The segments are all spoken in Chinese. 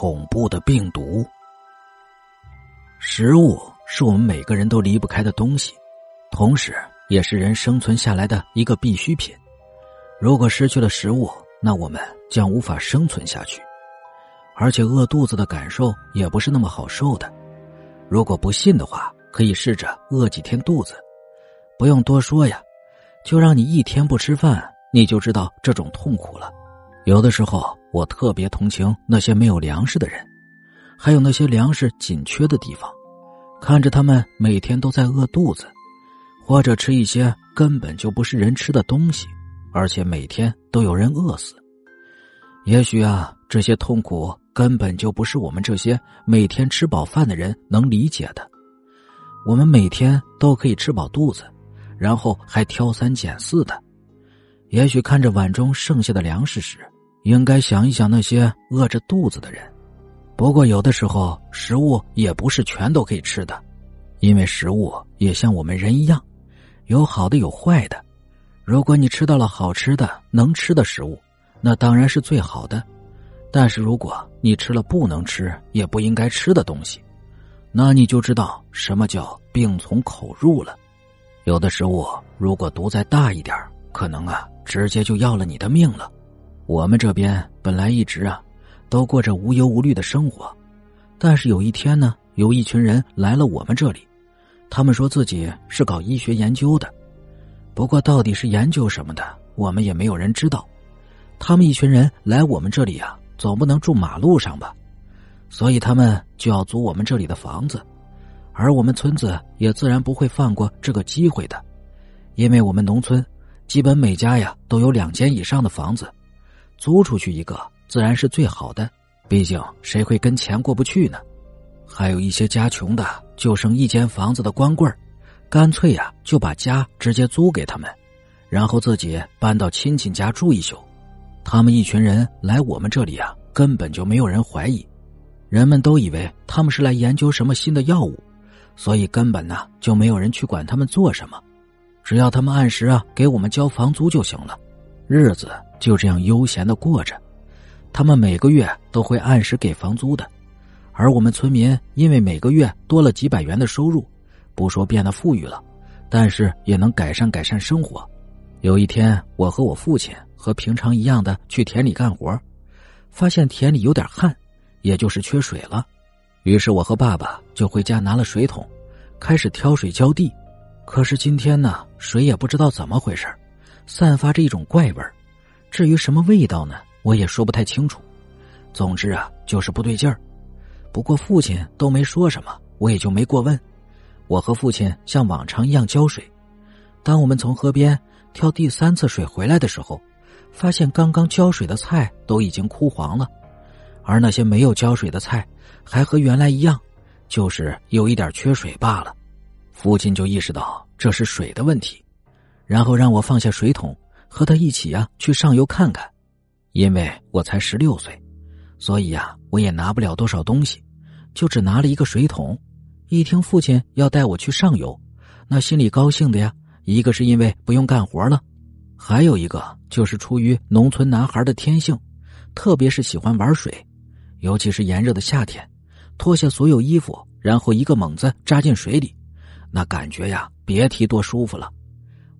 恐怖的病毒。食物是我们每个人都离不开的东西，同时也是人生存下来的一个必需品。如果失去了食物，那我们将无法生存下去，而且饿肚子的感受也不是那么好受的。如果不信的话，可以试着饿几天肚子，不用多说呀，就让你一天不吃饭，你就知道这种痛苦了。有的时候，我特别同情那些没有粮食的人，还有那些粮食紧缺的地方，看着他们每天都在饿肚子，或者吃一些根本就不是人吃的东西，而且每天都有人饿死。也许啊，这些痛苦根本就不是我们这些每天吃饱饭的人能理解的。我们每天都可以吃饱肚子，然后还挑三拣四的。也许看着碗中剩下的粮食时，应该想一想那些饿着肚子的人。不过有的时候，食物也不是全都可以吃的，因为食物也像我们人一样，有好的有坏的。如果你吃到了好吃的、能吃的食物，那当然是最好的。但是如果你吃了不能吃也不应该吃的东西，那你就知道什么叫病从口入了。有的食物如果毒再大一点，可能啊，直接就要了你的命了。我们这边本来一直啊，都过着无忧无虑的生活，但是有一天呢，有一群人来了我们这里，他们说自己是搞医学研究的，不过到底是研究什么的，我们也没有人知道。他们一群人来我们这里啊，总不能住马路上吧，所以他们就要租我们这里的房子，而我们村子也自然不会放过这个机会的，因为我们农村基本每家呀都有两间以上的房子。租出去一个自然是最好的，毕竟谁会跟钱过不去呢？还有一些家穷的，就剩一间房子的光棍干脆呀就把家直接租给他们，然后自己搬到亲戚家住一宿。他们一群人来我们这里啊，根本就没有人怀疑，人们都以为他们是来研究什么新的药物，所以根本呢就没有人去管他们做什么，只要他们按时啊给我们交房租就行了，日子。就这样悠闲的过着，他们每个月都会按时给房租的，而我们村民因为每个月多了几百元的收入，不说变得富裕了，但是也能改善改善生活。有一天，我和我父亲和平常一样的去田里干活，发现田里有点旱，也就是缺水了。于是我和爸爸就回家拿了水桶，开始挑水浇地。可是今天呢，水也不知道怎么回事，散发着一种怪味儿。至于什么味道呢？我也说不太清楚。总之啊，就是不对劲儿。不过父亲都没说什么，我也就没过问。我和父亲像往常一样浇水。当我们从河边挑第三次水回来的时候，发现刚刚浇水的菜都已经枯黄了，而那些没有浇水的菜还和原来一样，就是有一点缺水罢了。父亲就意识到这是水的问题，然后让我放下水桶。和他一起啊，去上游看看，因为我才十六岁，所以呀，我也拿不了多少东西，就只拿了一个水桶。一听父亲要带我去上游，那心里高兴的呀，一个是因为不用干活了，还有一个就是出于农村男孩的天性，特别是喜欢玩水，尤其是炎热的夏天，脱下所有衣服，然后一个猛子扎进水里，那感觉呀，别提多舒服了。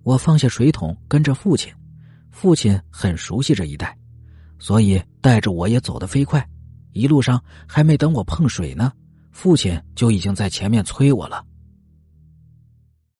我放下水桶，跟着父亲。父亲很熟悉这一带，所以带着我也走得飞快。一路上还没等我碰水呢，父亲就已经在前面催我了。